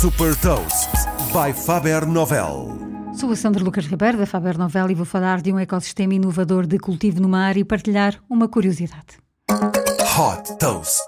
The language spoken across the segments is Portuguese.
Super Toast by Faber Novel. Sou a Sandra Lucas Ribeiro da Faber Novel e vou falar de um ecossistema inovador de cultivo no mar e partilhar uma curiosidade. Hot Toast.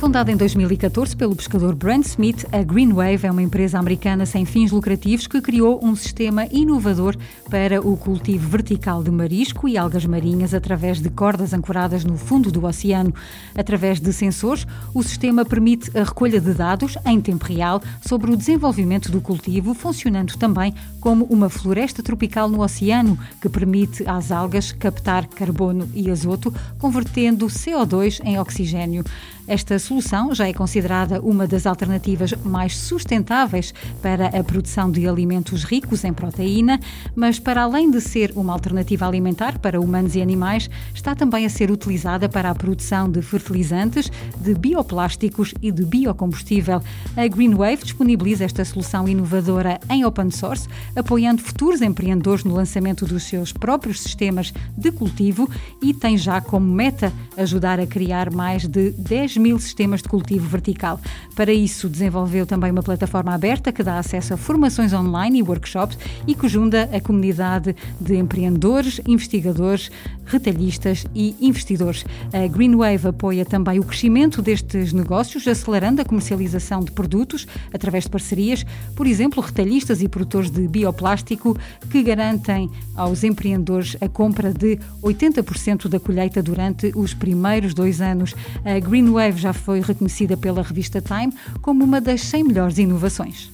Fundada em 2014 pelo pescador Brent Smith, a Green Wave é uma empresa americana sem fins lucrativos que criou um sistema inovador para o cultivo vertical de marisco e algas marinhas através de cordas ancoradas no fundo do oceano. Através de sensores, o sistema permite a recolha de dados em tempo real sobre o desenvolvimento do cultivo, funcionando também como uma floresta tropical no oceano, que permite às algas captar carbono e azoto, convertendo CO2 em oxigênio. Esta solução já é considerada uma das alternativas mais sustentáveis para a produção de alimentos ricos em proteína, mas para além de ser uma alternativa alimentar para humanos e animais, está também a ser utilizada para a produção de fertilizantes, de bioplásticos e de biocombustível. A Greenwave disponibiliza esta solução inovadora em open source, apoiando futuros empreendedores no lançamento dos seus próprios sistemas de cultivo e tem já como meta ajudar a criar mais de 10 mil sistemas de cultivo vertical. Para isso, desenvolveu também uma plataforma aberta que dá acesso a formações online e workshops e que junta a comunidade de empreendedores, investigadores, retalhistas e investidores. A Greenwave apoia também o crescimento destes negócios, acelerando a comercialização de produtos através de parcerias, por exemplo, retalhistas e produtores de bioplástico que garantem aos empreendedores a compra de 80% da colheita durante os primeiros dois anos. A Greenwave Wave já foi reconhecida pela revista Time como uma das 100 melhores inovações.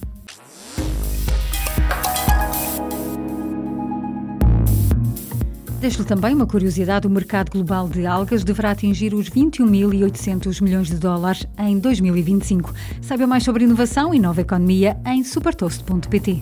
Deixo-lhe também uma curiosidade: o mercado global de algas deverá atingir os 21.800 milhões de dólares em 2025. Saiba mais sobre inovação e nova economia em supertoast.pt.